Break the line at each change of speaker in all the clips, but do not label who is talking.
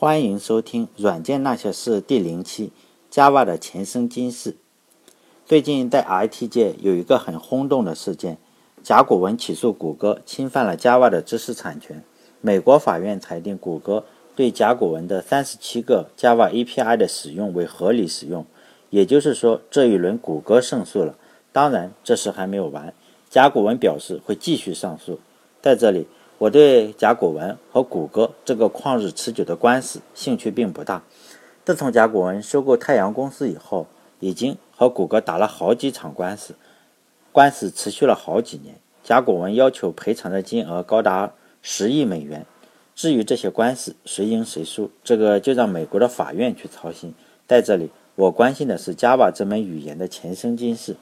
欢迎收听《软件那些事》第零期，Java 的前生今世。最近在 IT 界有一个很轰动的事件，甲骨文起诉谷歌侵犯了 Java 的知识产权。美国法院裁定谷歌对甲骨文的三十七个 Java API 的使用为合理使用，也就是说，这一轮谷歌胜诉了。当然，这事还没有完，甲骨文表示会继续上诉。在这里。我对甲骨文和谷歌这个旷日持久的官司兴趣并不大。自从甲骨文收购太阳公司以后，已经和谷歌打了好几场官司，官司持续了好几年。甲骨文要求赔偿的金额高达十亿美元。至于这些官司谁赢谁输，这个就让美国的法院去操心。在这里，我关心的是 Java 这门语言的前生今世。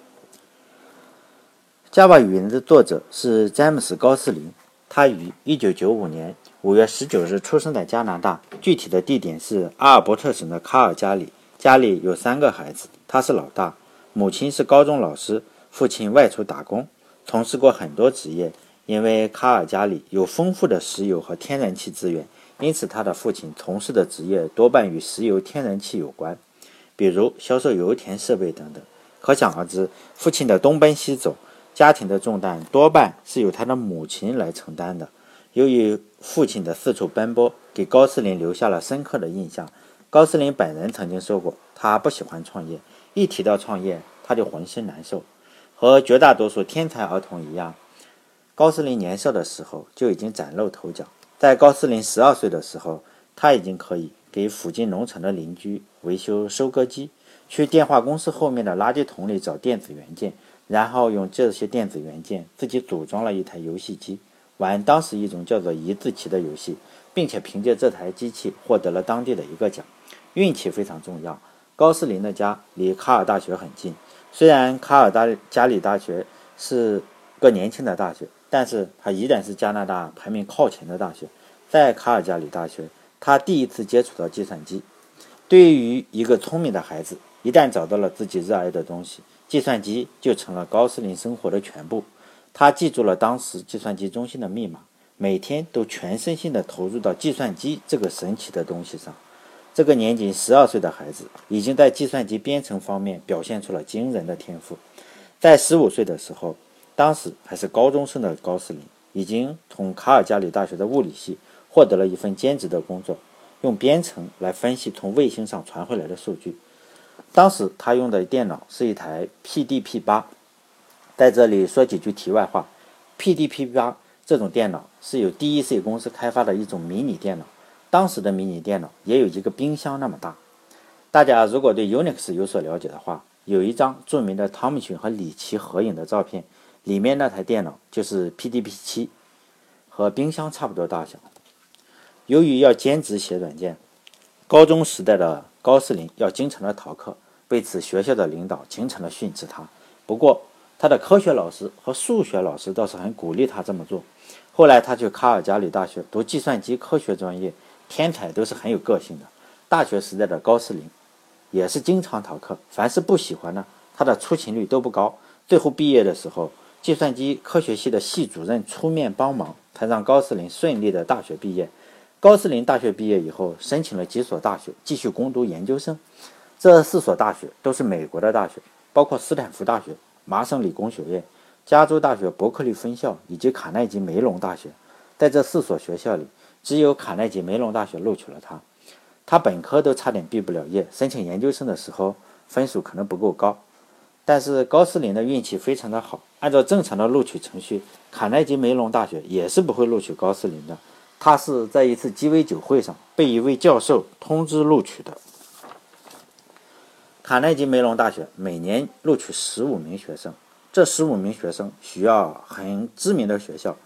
Java 语言的作者是詹姆斯·高斯林。他于1995年5月19日出生在加拿大，具体的地点是阿尔伯特省的卡尔加里。家里有三个孩子，他是老大。母亲是高中老师，父亲外出打工，从事过很多职业。因为卡尔加里有丰富的石油和天然气资源，因此他的父亲从事的职业多半与石油、天然气有关，比如销售油田设备等等。可想而知，父亲的东奔西走。家庭的重担多半是由他的母亲来承担的。由于父亲的四处奔波，给高斯林留下了深刻的印象。高斯林本人曾经说过，他不喜欢创业，一提到创业他就浑身难受。和绝大多数天才儿童一样，高斯林年少的时候就已经崭露头角。在高斯林十二岁的时候，他已经可以给附近农场的邻居维修收割机，去电话公司后面的垃圾桶里找电子元件。然后用这些电子元件自己组装了一台游戏机，玩当时一种叫做一字棋的游戏，并且凭借这台机器获得了当地的一个奖。运气非常重要。高斯林的家离卡尔大学很近，虽然卡尔大加里大学是个年轻的大学，但是它依然是加拿大排名靠前的大学。在卡尔加里大学，他第一次接触到计算机。对于一个聪明的孩子，一旦找到了自己热爱的东西，计算机就成了高斯林生活的全部。他记住了当时计算机中心的密码，每天都全身心地投入到计算机这个神奇的东西上。这个年仅十二岁的孩子，已经在计算机编程方面表现出了惊人的天赋。在十五岁的时候，当时还是高中生的高斯林，已经从卡尔加里大学的物理系获得了一份兼职的工作，用编程来分析从卫星上传回来的数据。当时他用的电脑是一台 PDP-8，在这里说几句题外话，PDP-8 这种电脑是由 DEC 公司开发的一种迷你电脑，当时的迷你电脑也有一个冰箱那么大。大家如果对 Unix 有所了解的话，有一张著名的汤姆逊和里奇合影的照片，里面那台电脑就是 PDP-7，和冰箱差不多大小。由于要兼职写软件，高中时代的。高斯林要经常的逃课，为此学校的领导经常的训斥他。不过，他的科学老师和数学老师倒是很鼓励他这么做。后来，他去卡尔加里大学读计算机科学专业。天才都是很有个性的。大学时代的高斯林也是经常逃课，凡是不喜欢的，他的出勤率都不高。最后毕业的时候，计算机科学系的系主任出面帮忙，才让高斯林顺利的大学毕业。高斯林大学毕业以后，申请了几所大学，继续攻读研究生。这四所大学都是美国的大学，包括斯坦福大学、麻省理工学院、加州大学伯克利分校以及卡耐基梅隆大学。在这四所学校里，只有卡耐基梅隆大学录取了他。他本科都差点毕不了业，申请研究生的时候分数可能不够高。但是高斯林的运气非常的好，按照正常的录取程序，卡耐基梅隆大学也是不会录取高斯林的。他是在一次鸡尾酒会上被一位教授通知录取的。卡耐基梅隆大学每年录取十五名学生，这十五名学生需要很知名的学校，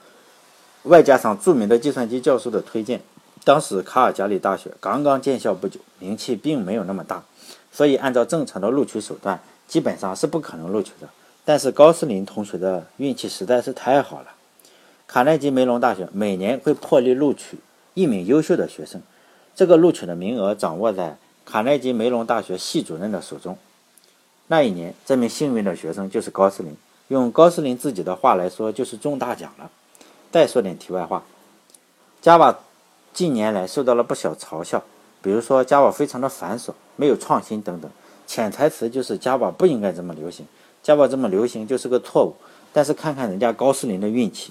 外加上著名的计算机教授的推荐。当时卡尔加里大学刚刚建校不久，名气并没有那么大，所以按照正常的录取手段，基本上是不可能录取的。但是高斯林同学的运气实在是太好了。卡耐基梅隆大学每年会破例录取一名优秀的学生，这个录取的名额掌握在卡耐基梅隆大学系主任的手中。那一年，这名幸运的学生就是高斯林。用高斯林自己的话来说，就是中大奖了。再说点题外话，Java 近年来受到了不小嘲笑，比如说 Java 非常的繁琐，没有创新等等。潜台词就是 Java 不应该这么流行，Java 这么流行就是个错误。但是看看人家高斯林的运气，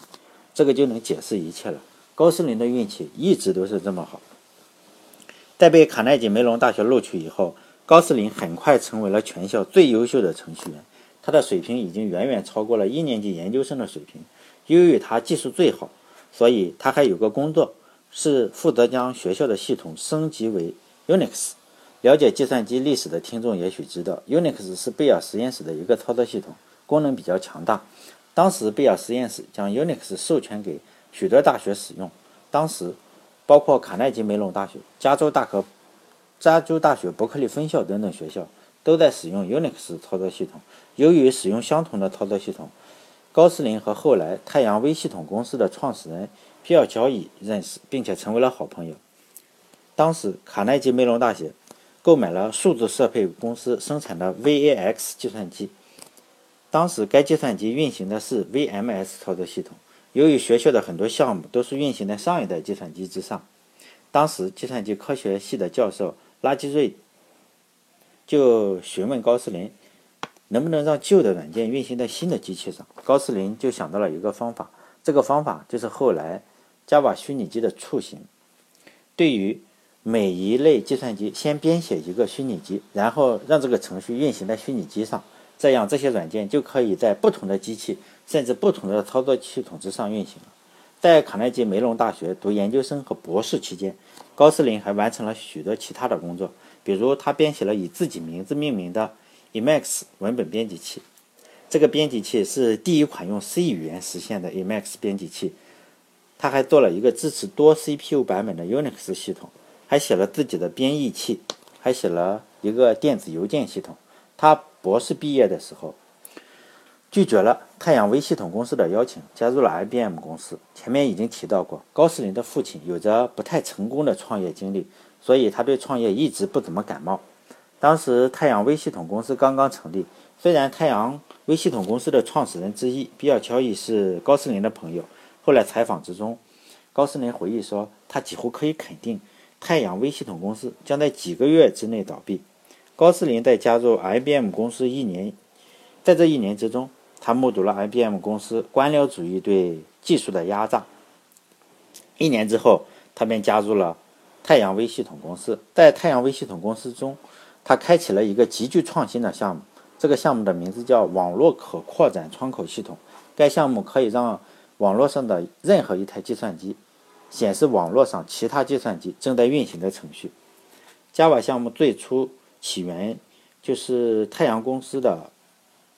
这个就能解释一切了。高斯林的运气一直都是这么好。在被卡耐基梅隆大学录取以后，高斯林很快成为了全校最优秀的程序员。他的水平已经远远超过了一年级研究生的水平。由于他技术最好，所以他还有个工作，是负责将学校的系统升级为 Unix。了解计算机历史的听众也许知道，Unix 是贝尔实验室的一个操作系统，功能比较强大。当时贝尔实验室将 Unix 授权给许多大学使用，当时包括卡耐基梅隆大学、加州大学、加州大学伯克利分校等等学校都在使用 Unix 操作系统。由于使用相同的操作系统，高斯林和后来太阳微系统公司的创始人皮尔乔伊认识，并且成为了好朋友。当时卡耐基梅隆大学。购买了数字设备公司生产的 VAX 计算机，当时该计算机运行的是 VMS 操作系统。由于学校的很多项目都是运行在上一代计算机之上，当时计算机科学系的教授拉基瑞就询问高斯林，能不能让旧的软件运行在新的机器上。高斯林就想到了一个方法，这个方法就是后来 Java 虚拟机的雏形。对于每一类计算机先编写一个虚拟机，然后让这个程序运行在虚拟机上，这样这些软件就可以在不同的机器甚至不同的操作系统之上运行了。在卡耐基梅隆大学读研究生和博士期间，高斯林还完成了许多其他的工作，比如他编写了以自己名字命名的 Emacs 文本编辑器，这个编辑器是第一款用 C 语言实现的 Emacs 编辑器。他还做了一个支持多 CPU 版本的 Unix 系统。还写了自己的编译器，还写了一个电子邮件系统。他博士毕业的时候，拒绝了太阳微系统公司的邀请，加入了 IBM 公司。前面已经提到过，高斯林的父亲有着不太成功的创业经历，所以他对创业一直不怎么感冒。当时太阳微系统公司刚刚成立，虽然太阳微系统公司的创始人之一比尔·乔伊是高斯林的朋友，后来采访之中，高斯林回忆说，他几乎可以肯定。太阳微系统公司将在几个月之内倒闭。高斯林在加入 IBM 公司一年，在这一年之中，他目睹了 IBM 公司官僚主义对技术的压榨。一年之后，他便加入了太阳微系统公司。在太阳微系统公司中，他开启了一个极具创新的项目。这个项目的名字叫网络可扩展窗口系统。该项目可以让网络上的任何一台计算机。显示网络上其他计算机正在运行的程序。Java 项目最初起源就是太阳公司的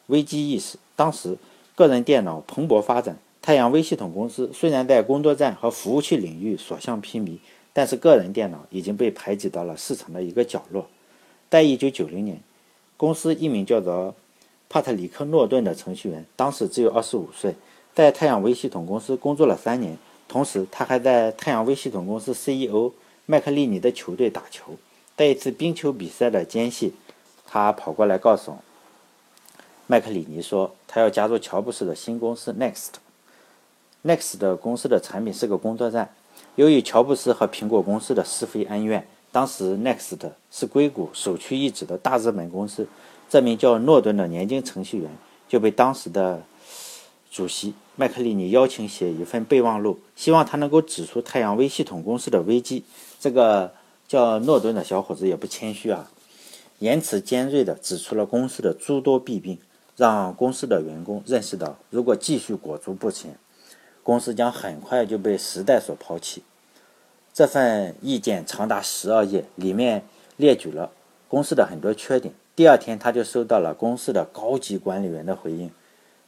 危机意识。当时个人电脑蓬勃发展，太阳微系统公司虽然在工作站和服务器领域所向披靡，但是个人电脑已经被排挤到了市场的一个角落。在1990年，公司一名叫做帕特里克·诺顿的程序员，当时只有25岁，在太阳微系统公司工作了三年。同时，他还在太阳微系统公司 CEO 麦克利尼的球队打球。在一次冰球比赛的间隙，他跑过来告诉麦克里尼说，他要加入乔布斯的新公司 Next。Next 的公司的产品是个工作站。由于乔布斯和苹果公司的是非恩怨，当时 Next 是硅谷首屈一指的大日本公司。这名叫诺顿的年轻程序员就被当时的。主席麦克利尼邀请写一份备忘录，希望他能够指出太阳微系统公司的危机。这个叫诺顿的小伙子也不谦虚啊，言辞尖锐地指出了公司的诸多弊病，让公司的员工认识到，如果继续裹足不前，公司将很快就被时代所抛弃。这份意见长达十二页，里面列举了公司的很多缺点。第二天，他就收到了公司的高级管理员的回应。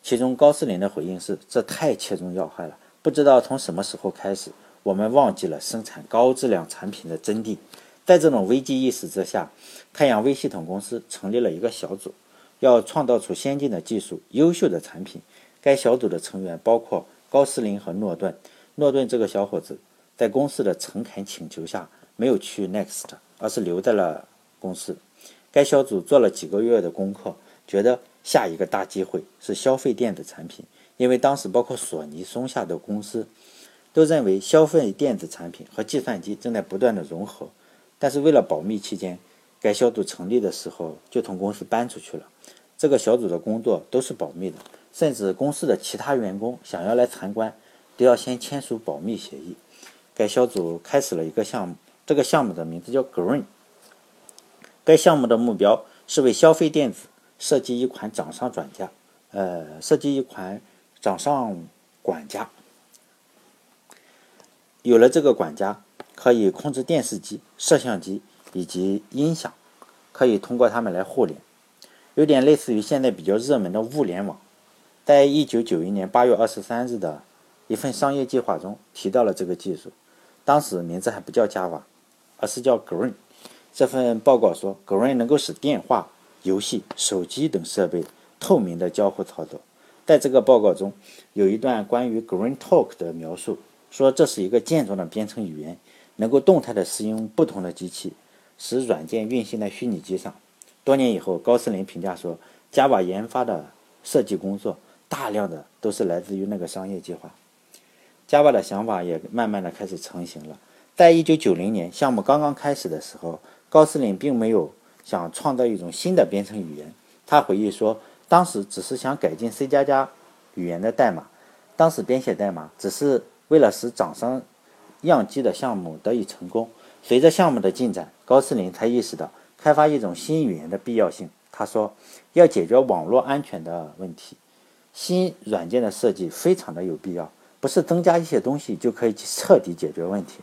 其中，高斯林的回应是：“这太切中要害了。不知道从什么时候开始，我们忘记了生产高质量产品的真谛。”在这种危机意识之下，太阳微系统公司成立了一个小组，要创造出先进的技术、优秀的产品。该小组的成员包括高斯林和诺顿。诺顿这个小伙子在公司的诚恳请求下，没有去 Next，而是留在了公司。该小组做了几个月的功课，觉得。下一个大机会是消费电子产品，因为当时包括索尼、松下的公司都认为消费电子产品和计算机正在不断的融合。但是为了保密期间，该小组成立的时候就从公司搬出去了。这个小组的工作都是保密的，甚至公司的其他员工想要来参观，都要先签署保密协议。该小组开始了一个项目，这个项目的名字叫 Green。该项目的目标是为消费电子设计一款掌上专家，呃，设计一款掌上管家。有了这个管家，可以控制电视机、摄像机以及音响，可以通过它们来互联，有点类似于现在比较热门的物联网。在一九九一年八月二十三日的一份商业计划中提到了这个技术，当时名字还不叫 Java，而是叫 Green。这份报告说，Green 能够使电话、游戏、手机等设备透明的交互操作。在这个报告中，有一段关于 Green Talk 的描述。说这是一个健壮的编程语言，能够动态的适应不同的机器，使软件运行在虚拟机上。多年以后，高斯林评价说，Java 研发的设计工作大量的都是来自于那个商业计划。Java 的想法也慢慢的开始成型了。在一九九零年项目刚刚开始的时候，高斯林并没有想创造一种新的编程语言。他回忆说，当时只是想改进 C 加加语言的代码，当时编写代码只是。为了使掌上样机的项目得以成功，随着项目的进展，高斯林才意识到开发一种新语言的必要性。他说：“要解决网络安全的问题，新软件的设计非常的有必要。不是增加一些东西就可以彻底解决问题，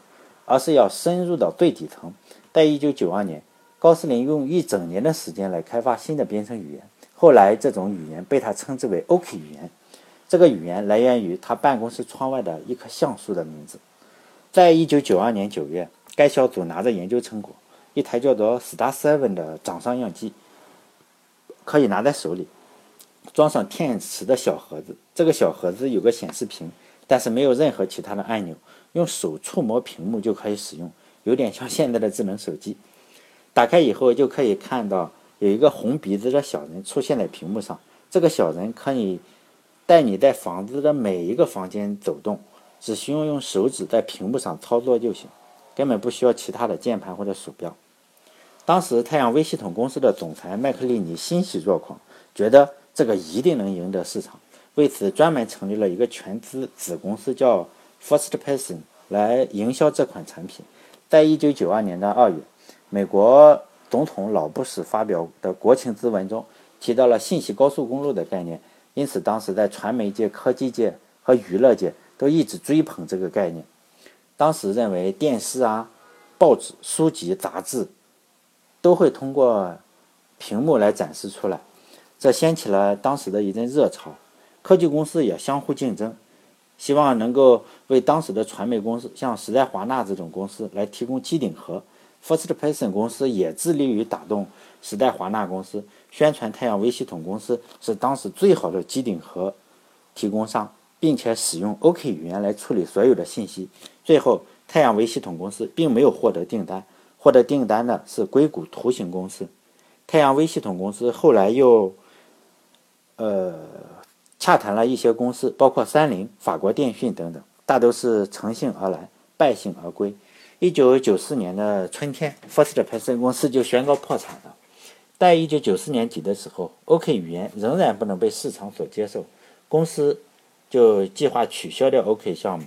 而是要深入到最底层。”在一九九二年，高斯林用一整年的时间来开发新的编程语言。后来，这种语言被他称之为 OK 语言。这个语言来源于他办公室窗外的一棵橡树的名字。在一九九二年九月，该小组拿着研究成果，一台叫做 Star Seven 的掌上样机，可以拿在手里，装上电池的小盒子。这个小盒子有个显示屏，但是没有任何其他的按钮，用手触摸屏幕就可以使用，有点像现在的智能手机。打开以后就可以看到有一个红鼻子的小人出现在屏幕上。这个小人可以。带你在房子的每一个房间走动，只需要用手指在屏幕上操作就行，根本不需要其他的键盘或者鼠标。当时太阳微系统公司的总裁麦克利尼欣喜若狂，觉得这个一定能赢得市场，为此专门成立了一个全资子公司，叫 First Person 来营销这款产品。在一九九二年的二月，美国总统老布什发表的国情咨文中提到了信息高速公路的概念。因此，当时在传媒界、科技界和娱乐界都一直追捧这个概念。当时认为电视啊、报纸、书籍、杂志都会通过屏幕来展示出来，这掀起了当时的一阵热潮。科技公司也相互竞争，希望能够为当时的传媒公司，像时代华纳这种公司来提供机顶盒。First Person 公司也致力于打动时代华纳公司。宣传太阳微系统公司是当时最好的机顶盒提供商，并且使用 OK 语言来处理所有的信息。最后，太阳微系统公司并没有获得订单，获得订单的是硅谷图形公司。太阳微系统公司后来又，呃，洽谈了一些公司，包括三菱、法国电讯等等，大都是乘兴而来，败兴而归。一九九四年的春天，First Person 公司就宣告破产了。在一九九四年底的时候，OK 语言仍然不能被市场所接受，公司就计划取消掉 OK 项目，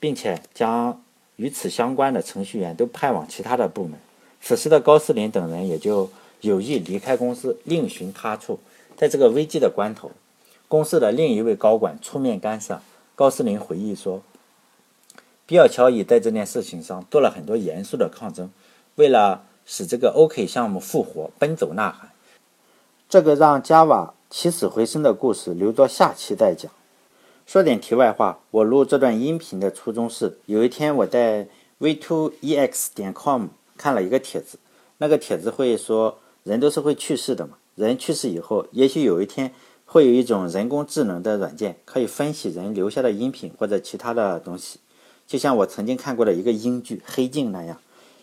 并且将与此相关的程序员都派往其他的部门。此时的高斯林等人也就有意离开公司，另寻他处。在这个危机的关头，公司的另一位高管出面干涉。高斯林回忆说：“比尔·乔伊在这件事情上做了很多严肃的抗争，为了。”使这个 OK 项目复活，奔走呐喊。这个让 Java 起死回生的故事留作下期再讲。说点题外话，我录这段音频的初衷是，有一天我在 v2ex 点 com 看了一个帖子，那个帖子会说，人都是会去世的嘛，人去世以后，也许有一天会有一种人工智能的软件可以分析人留下的音频或者其他的东西，就像我曾经看过的一个英剧《黑镜》那样。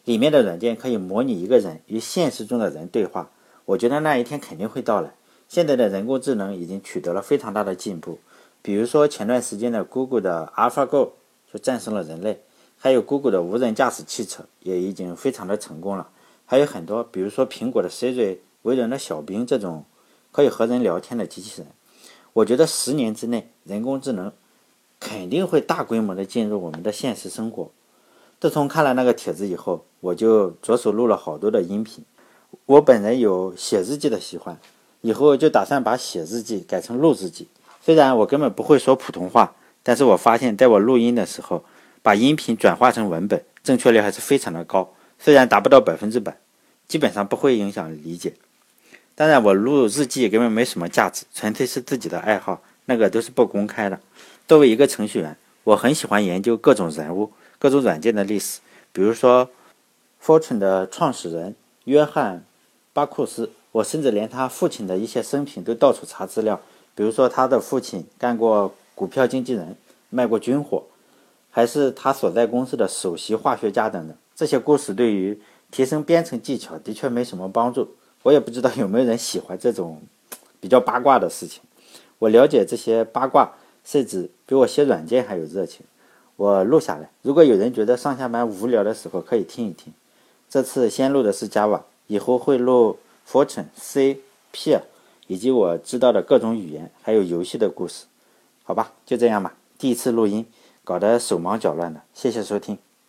里面的软件可以模拟一个人与现实中的人对话，我觉得那一天肯定会到来。现在的人工智能已经取得了非常大的进步，比如说前段时间的 Google 的 AlphaGo 就战胜了人类，还有 Google 的无人驾驶汽车也已经非常的成功了。还有很多，比如说苹果的 Siri、微软的小冰这种可以和人聊天的机器人。我觉得十年之内，人工智能肯定会大规模的进入我们的现实生活。自从看了那个帖子以后，我就着手录了好多的音频。我本人有写日记的习惯，以后就打算把写日记改成录日记。虽然我根本不会说普通话，但是我发现在我录音的时候，把音频转化成文本，正确率还是非常的高。虽然达不到百分之百，基本上不会影响理解。当然，我录日记根本没什么价值，纯粹是自己的爱好，那个都是不公开的。作为一个程序员，我很喜欢研究各种人物、各种软件的历史，比如说，Fortune 的创始人约翰·巴库斯，我甚至连他父亲的一些生平都到处查资料，比如说他的父亲干过股票经纪人，卖过军火，还是他所在公司的首席化学家等等。这些故事对于提升编程技巧的确没什么帮助。我也不知道有没有人喜欢这种比较八卦的事情。我了解这些八卦，甚至比我写软件还有热情。我录下来，如果有人觉得上下班无聊的时候可以听一听。这次先录的是 Java，以后会录 Fortune C P，以及我知道的各种语言，还有游戏的故事。好吧，就这样吧。第一次录音，搞得手忙脚乱的。谢谢收听。